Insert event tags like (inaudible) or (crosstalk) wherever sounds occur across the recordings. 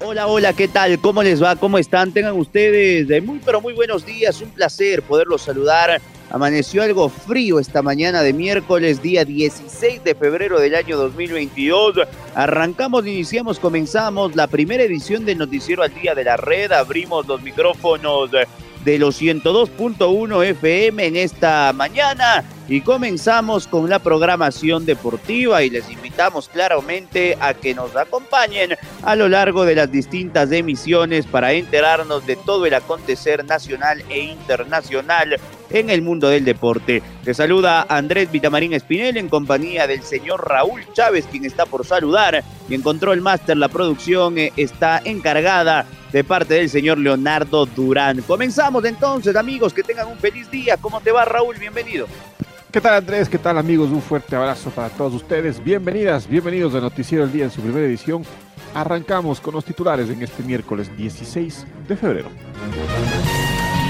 Hola, hola, ¿qué tal? ¿Cómo les va? ¿Cómo están? Tengan ustedes de muy, pero muy buenos días. Un placer poderlos saludar. Amaneció algo frío esta mañana de miércoles, día 16 de febrero del año 2022. Arrancamos, iniciamos, comenzamos la primera edición del Noticiero al Día de la Red. Abrimos los micrófonos de los 102.1 FM en esta mañana y comenzamos con la programación deportiva y les invitamos claramente a que nos acompañen a lo largo de las distintas emisiones para enterarnos de todo el acontecer nacional e internacional en el mundo del deporte. Te saluda Andrés Vitamarín Espinel en compañía del señor Raúl Chávez, quien está por saludar y encontró el máster. La producción eh, está encargada de parte del señor Leonardo Durán. Comenzamos entonces, amigos, que tengan un feliz día. ¿Cómo te va, Raúl? Bienvenido. ¿Qué tal Andrés? ¿Qué tal amigos? Un fuerte abrazo para todos ustedes. Bienvenidas, bienvenidos a Noticiero del Día en su primera edición. Arrancamos con los titulares en este miércoles 16 de febrero.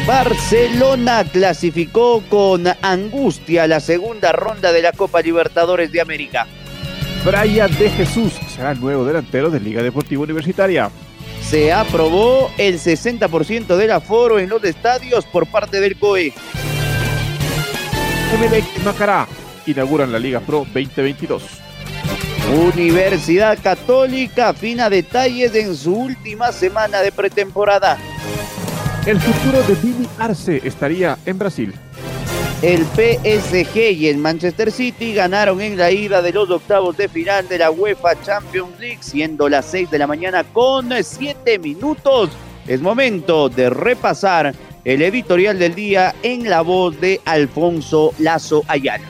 Barcelona clasificó con angustia la segunda ronda de la Copa Libertadores de América. Brian de Jesús será el nuevo delantero de Liga Deportiva Universitaria. Se aprobó el 60% del aforo en los estadios por parte del COE. Y Macará inauguran la Liga Pro 2022. Universidad Católica afina detalles en su última semana de pretemporada. El futuro de Vini Arce estaría en Brasil. El PSG y el Manchester City ganaron en la ida de los octavos de final de la UEFA Champions League, siendo las 6 de la mañana con 7 minutos. Es momento de repasar el editorial del día en la voz de Alfonso Lazo Ayala.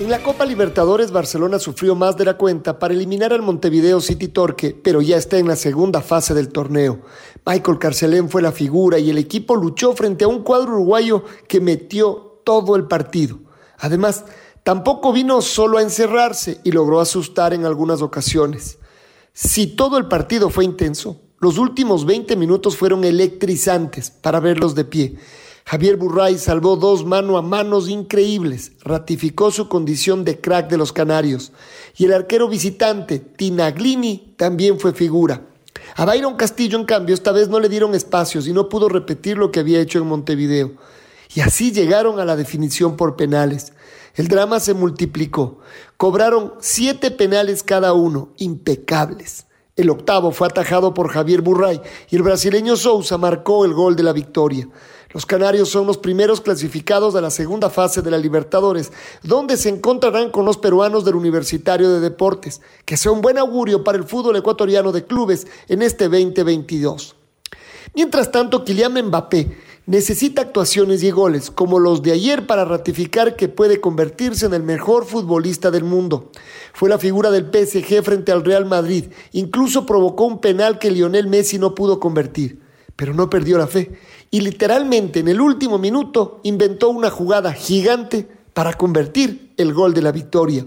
En la Copa Libertadores, Barcelona sufrió más de la cuenta para eliminar al Montevideo City Torque, pero ya está en la segunda fase del torneo. Michael Carcelén fue la figura y el equipo luchó frente a un cuadro uruguayo que metió todo el partido. Además, tampoco vino solo a encerrarse y logró asustar en algunas ocasiones. Si todo el partido fue intenso, los últimos 20 minutos fueron electrizantes para verlos de pie. Javier Burray salvó dos mano a manos increíbles, ratificó su condición de crack de los Canarios. Y el arquero visitante, Tinaglini, también fue figura. A Byron Castillo, en cambio, esta vez no le dieron espacios y no pudo repetir lo que había hecho en Montevideo. Y así llegaron a la definición por penales. El drama se multiplicó. Cobraron siete penales cada uno, impecables. El octavo fue atajado por Javier Burray y el brasileño Sousa marcó el gol de la victoria. Los canarios son los primeros clasificados a la segunda fase de la Libertadores, donde se encontrarán con los peruanos del Universitario de Deportes, que sea un buen augurio para el fútbol ecuatoriano de clubes en este 2022. Mientras tanto, Kylian Mbappé necesita actuaciones y goles como los de ayer para ratificar que puede convertirse en el mejor futbolista del mundo. Fue la figura del PSG frente al Real Madrid, incluso provocó un penal que Lionel Messi no pudo convertir, pero no perdió la fe y literalmente en el último minuto inventó una jugada gigante para convertir el gol de la victoria.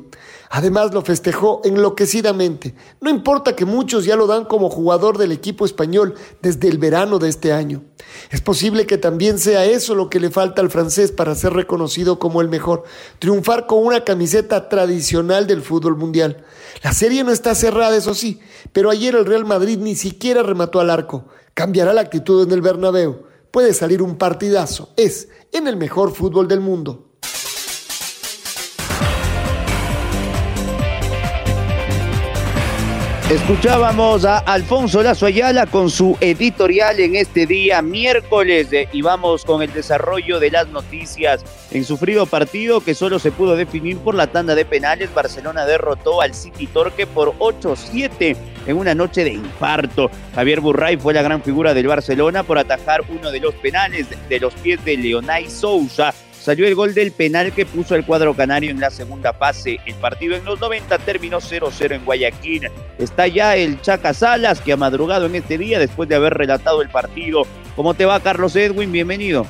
Además lo festejó enloquecidamente. No importa que muchos ya lo dan como jugador del equipo español desde el verano de este año. Es posible que también sea eso lo que le falta al francés para ser reconocido como el mejor, triunfar con una camiseta tradicional del fútbol mundial. La serie no está cerrada, eso sí, pero ayer el Real Madrid ni siquiera remató al arco. Cambiará la actitud en el Bernabéu puede salir un partidazo. Es en el mejor fútbol del mundo. Escuchábamos a Alfonso Lazo Ayala con su editorial en este día miércoles y vamos con el desarrollo de las noticias. En su frío partido que solo se pudo definir por la tanda de penales, Barcelona derrotó al City Torque por 8-7 en una noche de infarto. Javier Burray fue la gran figura del Barcelona por atajar uno de los penales de los pies de Leonay Sousa salió el gol del penal que puso el cuadro canario en la segunda fase. El partido en los 90 terminó 0-0 en Guayaquil. Está ya el Chaca Salas que ha madrugado en este día después de haber relatado el partido. ¿Cómo te va Carlos Edwin? Bienvenido.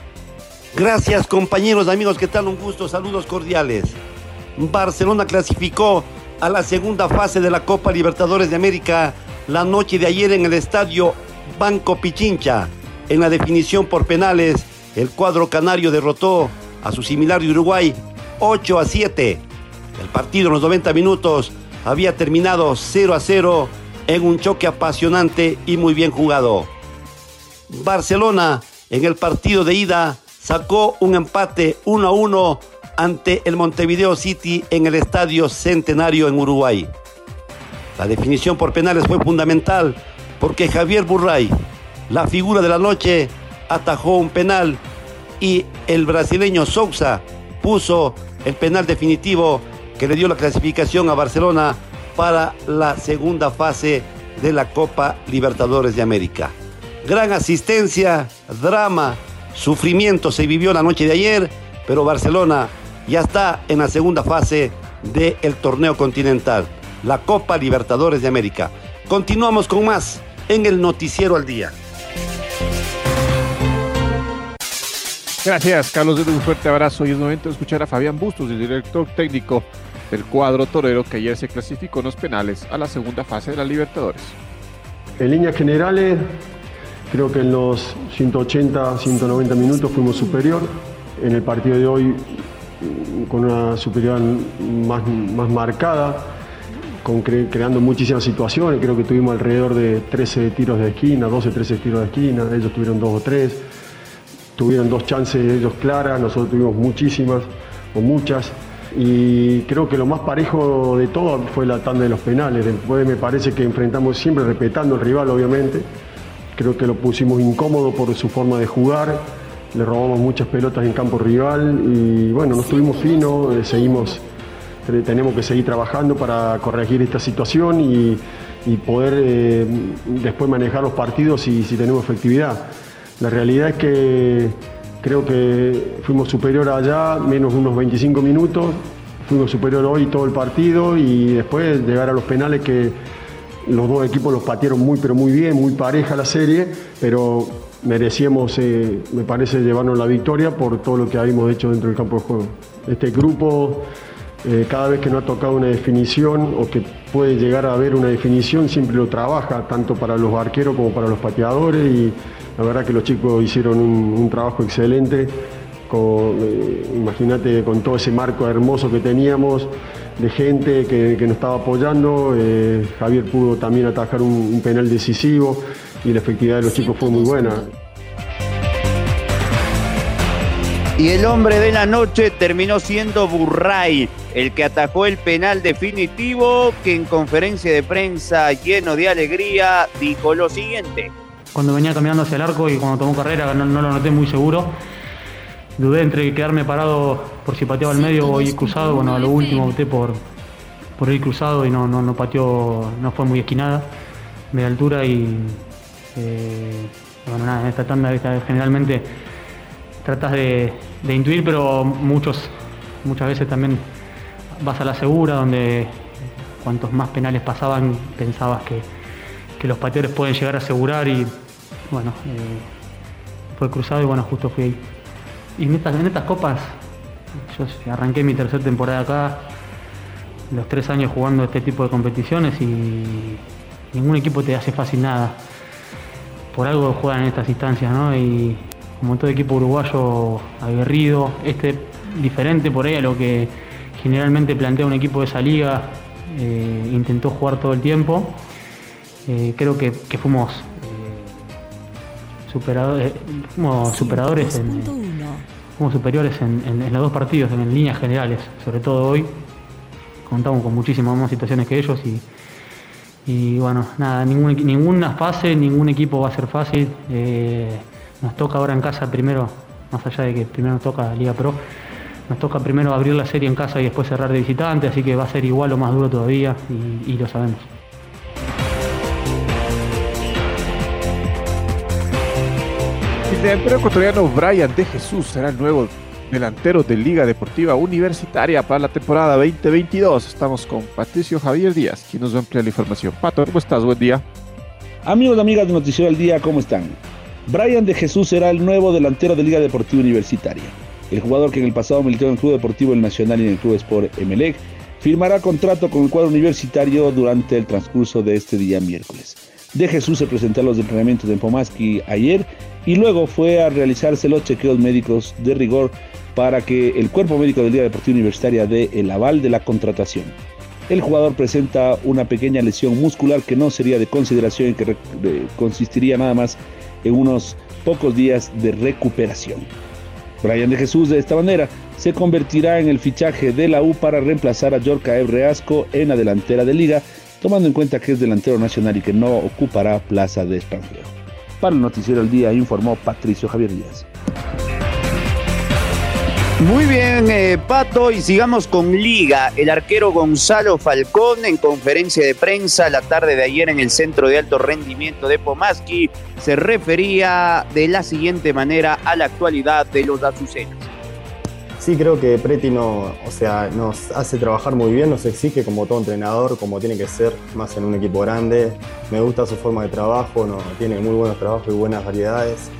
Gracias compañeros, amigos, ¿qué tal? Un gusto, saludos cordiales. Barcelona clasificó a la segunda fase de la Copa Libertadores de América la noche de ayer en el estadio Banco Pichincha. En la definición por penales, el cuadro canario derrotó a su similar de Uruguay 8 a 7. El partido en los 90 minutos había terminado 0 a 0 en un choque apasionante y muy bien jugado. Barcelona en el partido de ida sacó un empate 1 a 1 ante el Montevideo City en el Estadio Centenario en Uruguay. La definición por penales fue fundamental porque Javier Burray, la figura de la noche, atajó un penal y el brasileño Sousa puso el penal definitivo que le dio la clasificación a Barcelona para la segunda fase de la Copa Libertadores de América. Gran asistencia, drama, sufrimiento se vivió la noche de ayer, pero Barcelona ya está en la segunda fase del torneo continental, la Copa Libertadores de América. Continuamos con más en el Noticiero al Día. Gracias, Carlos. Un fuerte abrazo y es momento de escuchar a Fabián Bustos, el director técnico del cuadro torero que ayer se clasificó en los penales a la segunda fase de la Libertadores. En líneas generales, creo que en los 180, 190 minutos fuimos superior. En el partido de hoy, con una superioridad más, más marcada, creando muchísimas situaciones. Creo que tuvimos alrededor de 13 tiros de esquina, 12, 13 tiros de esquina. Ellos tuvieron dos o tres tuvieron dos chances ellos claras, nosotros tuvimos muchísimas o muchas. Y creo que lo más parejo de todo fue la tanda de los penales. Después me parece que enfrentamos siempre respetando al rival, obviamente. Creo que lo pusimos incómodo por su forma de jugar. Le robamos muchas pelotas en campo rival y bueno, no estuvimos finos, eh, seguimos, eh, tenemos que seguir trabajando para corregir esta situación y, poder eh, después manejar los partidos y si tenemos efectividad. La realidad es que creo que fuimos superior allá, menos unos 25 minutos, fuimos superior hoy todo el partido y después llegar a los penales que los dos equipos los patearon muy pero muy bien, muy pareja la serie, pero merecíamos, eh, me parece, llevarnos la victoria por todo lo que habíamos hecho dentro del campo de juego. Este grupo, eh, cada vez que no ha tocado una definición o que puede llegar a haber una definición, siempre lo trabaja, tanto para los arqueros como para los pateadores y la verdad que los chicos hicieron un, trabajo excelente. Eh, imagínate con todo ese marco hermoso que teníamos de gente que, nos estaba apoyando. Eh, Javier pudo también atajar un, penal decisivo y la efectividad de los chicos fue muy buena. Y el hombre de la noche terminó siendo Burray, el que atajó el penal definitivo, que en conferencia de prensa lleno de alegría dijo lo siguiente cuando venía caminando hacia el arco y cuando tomó carrera no, lo noté muy seguro. Dudé entre quedarme parado por si pateaba al medio o ir cruzado. Bueno, a lo último opté por, por ir cruzado y no, no, no pateó, no fue muy esquinada, media altura y eh, bueno, nada, en esta tanda generalmente tratas de, intuir, pero muchos, muchas veces también vas a la segura, donde cuantos más penales pasaban pensabas que, que los pateadores pueden llegar a asegurar y bueno, eh, fue cruzado y bueno, justo fui ahí. Y en estas, copas, yo arranqué mi tercera temporada acá, los tres años jugando este tipo de competiciones y ningún equipo te hace fácil nada. Por algo juegan en estas instancias, ¿no? Y como todo equipo uruguayo aguerrido, este diferente por ahí a lo que generalmente plantea un equipo de esa liga, eh, intentó jugar todo el tiempo. Eh, creo que fuimos superadores, como superadores como superiores en, los dos partidos, en, líneas generales, sobre todo hoy. Contamos con muchísimas más situaciones que ellos y, bueno, nada, ningún, ninguna fase, ningún equipo va a ser fácil. Eh, nos toca ahora en casa primero, más allá de que primero nos toca Liga Pro, nos toca primero abrir la serie en casa y después cerrar de visitante, así que va a ser igual o más duro todavía y lo sabemos. Delantero ecuatoriano Brian de Jesús será el nuevo delantero de Liga Deportiva Universitaria para la temporada 2022. Estamos con Patricio Javier Díaz, quien nos va a ampliar la información. Pato, ¿cómo estás? Buen día. Amigos y amigas de Noticiero del Día, ¿cómo están? Brian de Jesús será el nuevo delantero de Liga Deportiva Universitaria. El jugador que en el pasado militó en el Club Deportivo El Nacional y en el Club Sport Emelec firmará contrato con el cuadro universitario durante el transcurso de este día miércoles. De Jesús se presentó a los entrenamientos de Pomaski ayer y luego fue a realizarse los chequeos médicos de rigor para que el cuerpo médico del Liga Deportiva Universitaria dé el aval de la contratación. El jugador presenta una pequeña lesión muscular que no sería de consideración y que consistiría nada más en unos pocos días de recuperación. Brian de Jesús de esta manera se convertirá en el fichaje de la U para reemplazar a Yorka Ebreasco en la delantera de liga, tomando en cuenta que es delantero nacional y que no ocupará plaza de extranjero. Para el Noticiero del Día informó Patricio Javier Díaz. Muy bien, eh, Pato, y sigamos con Liga. El arquero Gonzalo Falcón en conferencia de prensa la tarde de ayer en el Centro de Alto Rendimiento de Pomaski se refería de la siguiente manera a la actualidad de los azucenos. Sí, creo que Preti no, o sea, nos hace trabajar muy bien, nos exige como todo entrenador, como tiene que ser, más en un equipo grande. Me gusta su forma de trabajo, no, tiene muy buenos trabajos y buenas variedades.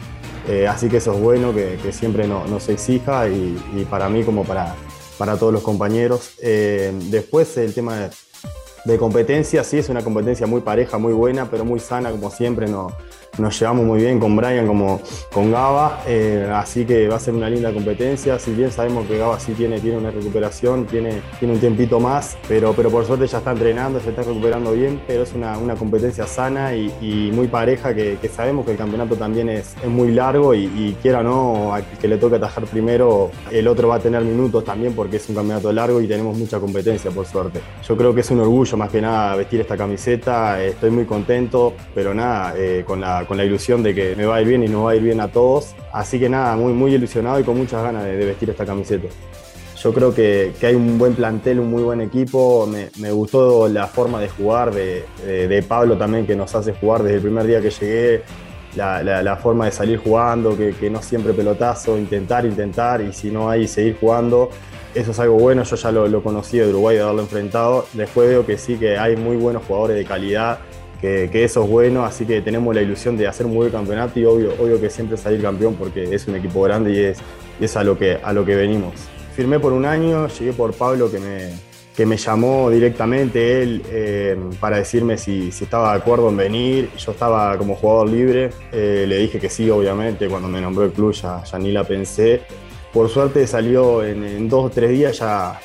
Eh, así que eso es bueno, que, siempre nos exija y, para mí como para, para todos los compañeros. Eh, después el tema de, de, competencia, sí es una competencia muy pareja, muy buena, pero muy sana como siempre. No, nos llevamos muy bien con Brian como con Gaba, eh, así que va a ser una linda competencia. Si bien sabemos que Gaba sí tiene, tiene una recuperación, tiene, tiene un tiempito más, pero, pero por suerte ya está entrenando, se está recuperando bien, pero es una, una competencia sana y, muy pareja que, sabemos que el campeonato también es, es muy largo y, quiera o no, que le toque atajar primero, el otro va a tener minutos también porque es un campeonato largo y tenemos mucha competencia por suerte. Yo creo que es un orgullo más que nada vestir esta camiseta, estoy muy contento, pero nada, eh, con la con la ilusión de que me va a ir bien y nos va a ir bien a todos. Así que nada, muy, muy ilusionado y con muchas ganas de, vestir esta camiseta. Yo creo que, hay un buen plantel, un muy buen equipo. Me, gustó la forma de jugar de, Pablo también, que nos hace jugar desde el primer día que llegué. La, forma de salir jugando, que, no siempre pelotazo, intentar, intentar y si no hay, seguir jugando. Eso es algo bueno, yo ya lo, lo conocí de Uruguay, de haberlo enfrentado. Después veo que sí, que hay muy buenos jugadores de calidad que, eso es bueno, así que tenemos la ilusión de hacer un buen campeonato y obvio, obvio que siempre salir campeón porque es un equipo grande y es, es a, lo que, a lo que venimos. Firmé por un año, llegué por Pablo que me, que me llamó directamente él eh, para decirme si, si, estaba de acuerdo en venir. Yo estaba como jugador libre, eh, le dije que sí, obviamente, cuando me nombró el club ya, ni la pensé. Por suerte salió en dos o tres días, ya,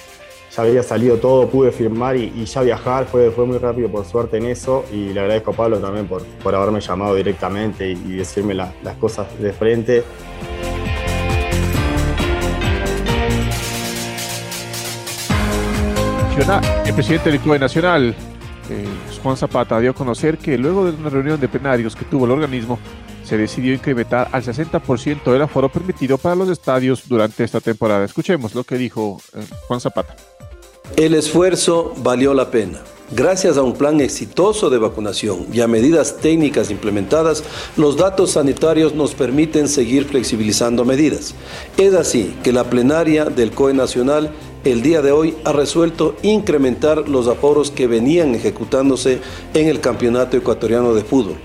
ya había salido todo, pude firmar y, ya viajar, fue, fue muy rápido por suerte en eso y le agradezco a Pablo también por, por haberme llamado directamente y, decirme las cosas de frente. El presidente del Club Nacional, eh, Juan Zapata, dio a conocer que luego de una reunión de plenarios que tuvo el organismo, se decidió incrementar al 60% del aforo permitido para los estadios durante esta temporada. Escuchemos lo que dijo eh, Juan Zapata. El esfuerzo valió la pena. Gracias a un plan exitoso de vacunación y a medidas técnicas implementadas, los datos sanitarios nos permiten seguir flexibilizando medidas. Es así que la plenaria del COE Nacional el día de hoy ha resuelto incrementar los aforos que venían ejecutándose en el Campeonato Ecuatoriano de Fútbol.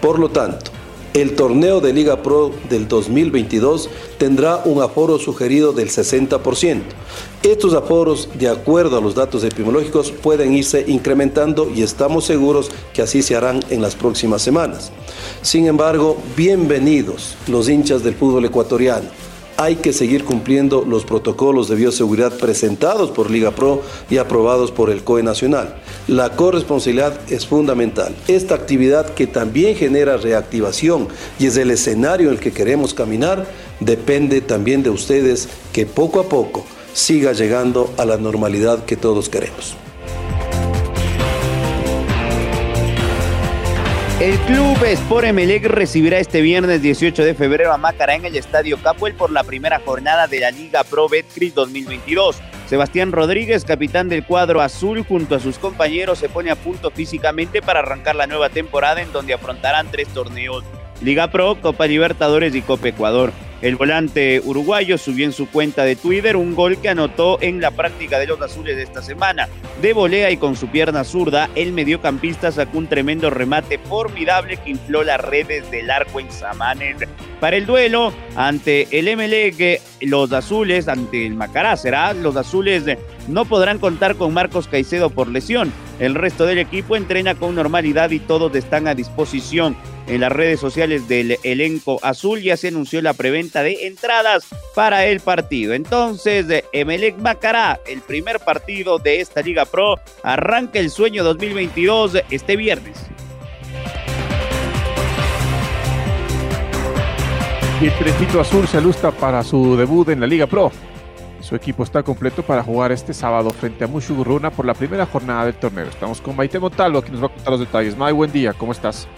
Por lo tanto, el torneo de Liga Pro del 2022 tendrá un aforo sugerido del 60%. Estos aforos, de acuerdo a los datos epidemiológicos, pueden irse incrementando y estamos seguros que así se harán en las próximas semanas. Sin embargo, bienvenidos los hinchas del fútbol ecuatoriano hay que seguir cumpliendo los protocolos de bioseguridad presentados por Liga Pro y aprobados por el COE Nacional. La corresponsabilidad es fundamental. Esta actividad que también genera reactivación y es el escenario en el que queremos caminar, depende también de ustedes que poco a poco siga llegando a la normalidad que todos queremos. El club Sport Emelec recibirá este viernes 18 de febrero a Macará en el Estadio Capuel por la primera jornada de la Liga Pro Betcris 2022. Sebastián Rodríguez, capitán del cuadro azul, junto a sus compañeros se pone a punto físicamente para arrancar la nueva temporada en donde afrontarán tres torneos. Liga Pro, Copa Libertadores y Copa Ecuador. El volante uruguayo subió en su cuenta de Twitter un gol que anotó en la práctica de los azules de esta semana. De volea y con su pierna zurda, el mediocampista sacó un tremendo remate formidable que infló las redes del arco en Samanes. Para el duelo ante el MLG, los azules, ante el Macará será, los azules no podrán contar con Marcos Caicedo por lesión. El resto del equipo entrena con normalidad y todos están a disposición. En las redes sociales del elenco azul ya se anunció la preventa de entradas para el partido. Entonces, Emelec Macará, el primer partido de esta Liga Pro, arranca el sueño 2022 este viernes. El Trefito Azul se alusta para su debut en la Liga Pro. Su equipo está completo para jugar este sábado frente a Mushuguruna por la primera jornada del torneo. Estamos con Maite Montalvo, que nos va a contar los detalles. May, buen día, ¿cómo estás?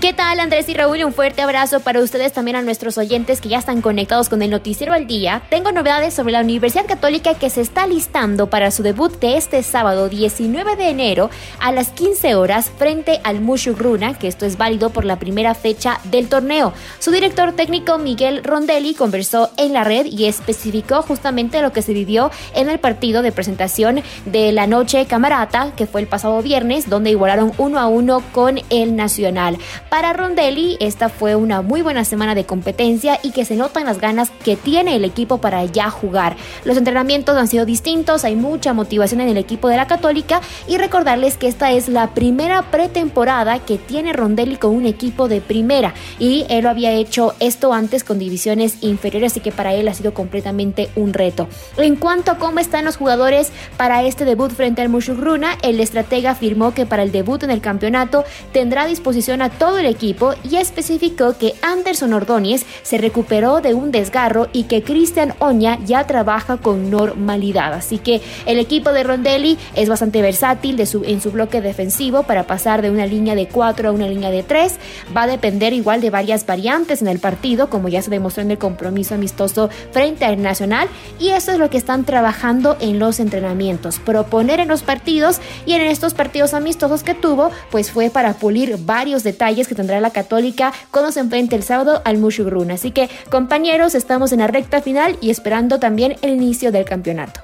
¿Qué tal Andrés y Raúl? Un fuerte abrazo para ustedes también a nuestros oyentes que ya están conectados con el Noticiero al Día. Tengo novedades sobre la Universidad Católica que se está listando para su debut de este sábado 19 de enero a las 15 horas frente al Mushugruna, que esto es válido por la primera fecha del torneo. Su director técnico Miguel Rondelli conversó en la red y especificó justamente lo que se vivió en el partido de presentación de la noche camarata, que fue el pasado viernes, donde igualaron uno a uno con el Nacional. Para Rondelli, esta fue una muy buena semana de competencia y que se notan las ganas que tiene el equipo para ya jugar. Los entrenamientos han sido distintos, hay mucha motivación en el equipo de la Católica y recordarles que esta es la primera pretemporada que tiene Rondelli con un equipo de primera y él lo había hecho esto antes con divisiones inferiores, así que para él ha sido completamente un reto. En cuanto a cómo están los jugadores para este debut frente al Mushugruna, el estratega afirmó que para el debut en el campeonato tendrá disposición a el equipo y especificó que Anderson Ordóñez se recuperó de un desgarro y que Cristian Oña ya trabaja con normalidad. Así que el equipo de Rondelli es bastante versátil de su, en su bloque defensivo para pasar de una línea de 4 a una línea de 3. Va a depender igual de varias variantes en el partido, como ya se demostró en el compromiso amistoso frente al Nacional. Y eso es lo que están trabajando en los entrenamientos. Proponer en los partidos y en estos partidos amistosos que tuvo, pues fue para pulir varios detalles que tendrá la Católica cuando se enfrente el sábado al Mushugruna. Así que, compañeros, estamos en la recta final y esperando también el inicio del campeonato.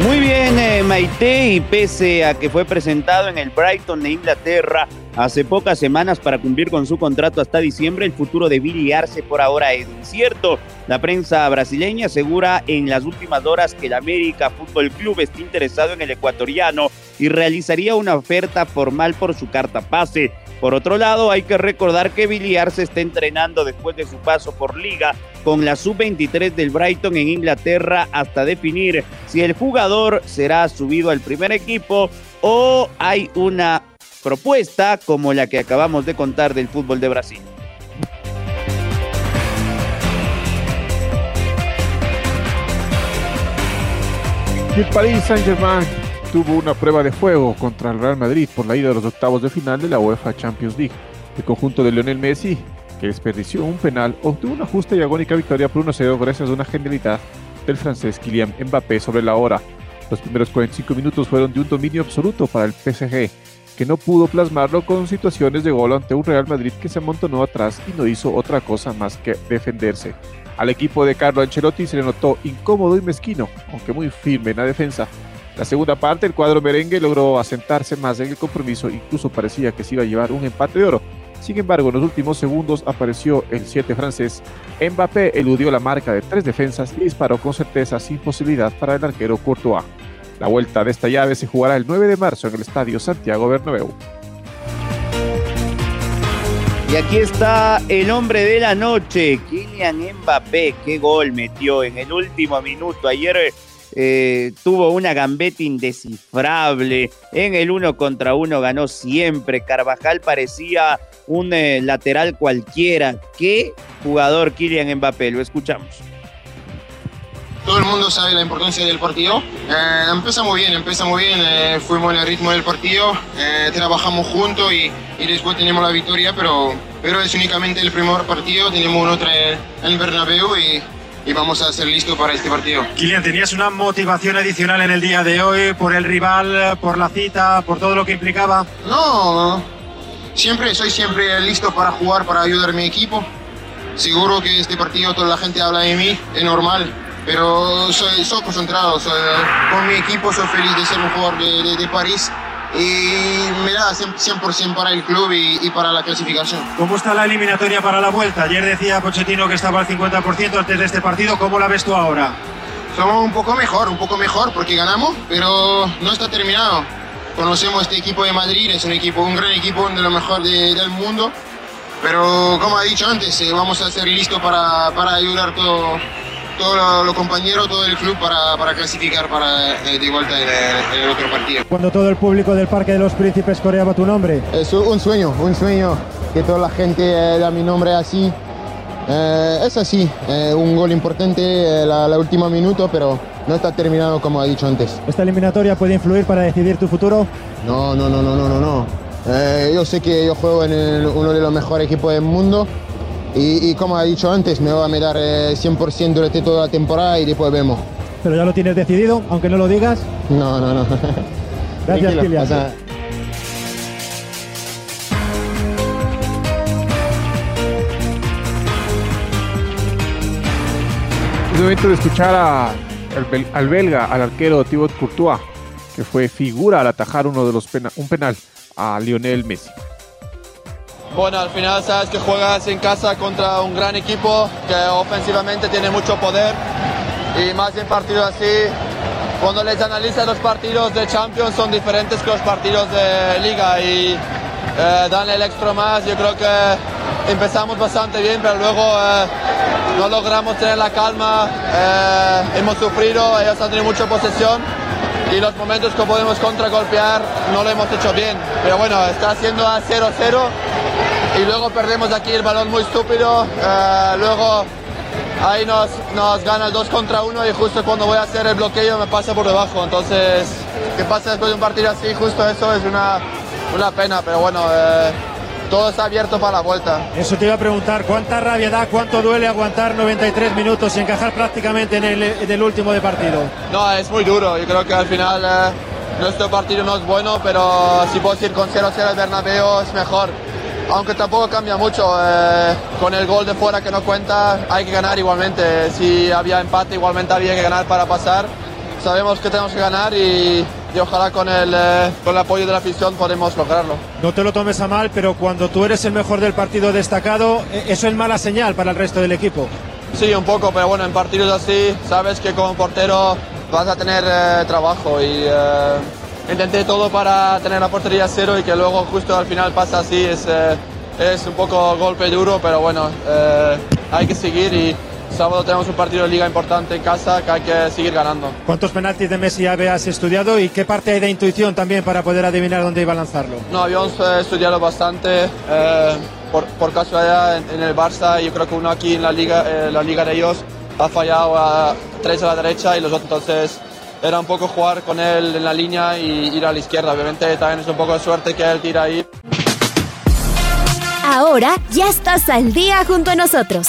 Muy bien, eh, Maite, y pese a que fue presentado en el Brighton de Inglaterra hace pocas semanas para cumplir con su contrato hasta diciembre, el futuro de Billy Arce por ahora es incierto. La prensa brasileña asegura en las últimas horas que el América Fútbol Club está interesado en el ecuatoriano y realizaría una oferta formal por su carta pase. Por otro lado, hay que recordar que Billy Arce está entrenando después de su paso por liga con la sub-23 del Brighton en Inglaterra hasta definir si el jugador será subido al primer equipo o hay una propuesta como la que acabamos de contar del fútbol de Brasil. el Paris Saint-Germain tuvo una prueba de fuego contra el Real Madrid por la ida de los octavos de final de la UEFA Champions League. El conjunto de Lionel Messi, que desperdició un penal, obtuvo una justa y agónica victoria por 1-0 gracias a una genialidad del francés Kylian Mbappé sobre la hora. Los primeros 45 minutos fueron de un dominio absoluto para el PSG, que no pudo plasmarlo con situaciones de gol ante un Real Madrid que se amontonó atrás y no hizo otra cosa más que defenderse. Al equipo de Carlo Ancelotti se le notó incómodo y mezquino, aunque muy firme en la defensa. La segunda parte, el cuadro merengue logró asentarse más en el compromiso, incluso parecía que se iba a llevar un empate de oro. Sin embargo, en los últimos segundos apareció el 7 francés. Mbappé eludió la marca de tres defensas y disparó con certeza sin posibilidad para el arquero Courtois. La vuelta de esta llave se jugará el 9 de marzo en el Estadio Santiago Bernabéu. Y aquí está el hombre de la noche, Kylian Mbappé. Qué gol metió en el último minuto. Ayer eh, tuvo una gambeta indescifrable. En el uno contra uno ganó siempre. Carvajal parecía un eh, lateral cualquiera. Qué jugador Kylian Mbappé. Lo escuchamos. Todo el mundo sabe la importancia del partido. Eh, empieza muy bien, empieza muy bien, eh, fuimos en el ritmo del partido, eh, trabajamos juntos y, y, después tenemos la victoria, pero, pero es únicamente el primer partido, tenemos otra en Bernabéu y, y vamos a ser listos para este partido. Kilian, ¿tenías una motivación adicional en el día de hoy por el rival, por la cita, por todo lo que implicaba? No, siempre soy siempre listo para jugar, para ayudar a mi equipo. Seguro que este partido toda la gente habla de mí, es normal, pero soy, soy concentrado, soy, con mi equipo soy feliz de ser un jugador de, de, de París y me da 100% para el club y, y, para la clasificación. ¿Cómo está la eliminatoria para la vuelta? Ayer decía Pochettino que estaba al 50% antes de este partido, ¿cómo la ves tú ahora? Somos un poco mejor, un poco mejor porque ganamos, pero no está terminado. Conocemos este equipo de Madrid, es un equipo, un gran equipo, de lo mejor de, del mundo, pero como he dicho antes, eh, vamos a ser listos para, para ayudar todo, todos los compañeros, todo el club para, para clasificar para eh, de vuelta en el, en el, otro partido. Cuando todo el público del Parque de los Príncipes coreaba tu nombre. Es un sueño, un sueño que toda la gente eh, da mi nombre así. Eh, es así, eh, un gol importante la, la última minuto, pero no está terminado como he dicho antes. ¿Esta eliminatoria puede influir para decidir tu futuro? No, no, no, no, no, no. no. Eh, yo sé que yo juego en el, uno de los mejores equipos del mundo y, y como he dicho antes, me voy a dar eh, 100% durante toda la temporada y después vemos. ¿Pero ya lo tienes decidido, aunque no lo digas? No, no, no. (laughs) Gracias, Kilian. Es momento de escuchar a, al, al, belga, al arquero Thibaut Courtois, que fue figura al atajar uno de los pena, un penal a Lionel Messi. Bueno, al final sabes que juegas en casa contra un gran equipo que ofensivamente tiene mucho poder. Y más en partidos así, cuando les analizas los partidos de Champions son diferentes que los partidos de Liga. Y eh, dan el extra más. Yo creo que empezamos bastante bien, pero luego eh, no logramos tener la calma, eh, hemos sufrido, ellos han tenido mucha posesión y los momentos que podemos contragolpear no lo hemos hecho bien. Pero bueno, está haciendo a 0-0 y luego perdemos aquí el balón muy estúpido. Eh, luego ahí nos, nos gana el 2 contra 1 y justo cuando voy a hacer el bloqueo me pasa por debajo. Entonces, ¿qué pasa después de un partido así? Justo eso es una, una pena, pero bueno. Eh, todo está abierto para la vuelta. Eso te iba a preguntar, ¿cuánta rabia da, cuánto duele aguantar 93 minutos y encajar prácticamente en el, en el último de partido? No, es muy duro. Yo creo que al final eh, nuestro partido no es bueno, pero si puedo ir con 0-0 al Bernabéu es mejor. Aunque tampoco cambia mucho. Eh, con el gol de fuera que no cuenta, hay que ganar igualmente. Si había empate, igualmente había que ganar para pasar. Sabemos que tenemos que ganar y, y ojalá con el, eh, con el apoyo de la afición podemos lograrlo. No te lo tomes a mal, pero cuando tú eres el mejor del partido destacado, eso es mala señal para el resto del equipo. Sí, un poco, pero bueno, en partidos así sabes que como portero vas a tener eh, trabajo y eh, intenté todo para tener la portería cero y que luego justo al final pasa así, es, es un poco golpe duro, pero bueno, hay que seguir y sábado tenemos un partido de liga importante en casa que hay que seguir ganando. ¿Cuántos penaltis de Messi habías estudiado y qué parte hay de intuición también para poder adivinar dónde iba a lanzarlo? No, habíamos eh, estudiado bastante. Eh, por, por, casualidad en, en, el Barça, yo creo que uno aquí en la liga, eh, la liga de ellos ha fallado a tres a la derecha y los otros entonces era un poco jugar con él en la línea y ir a la izquierda. Obviamente también es un poco de suerte que él tira ahí. Ahora ya estás al día junto a nosotros.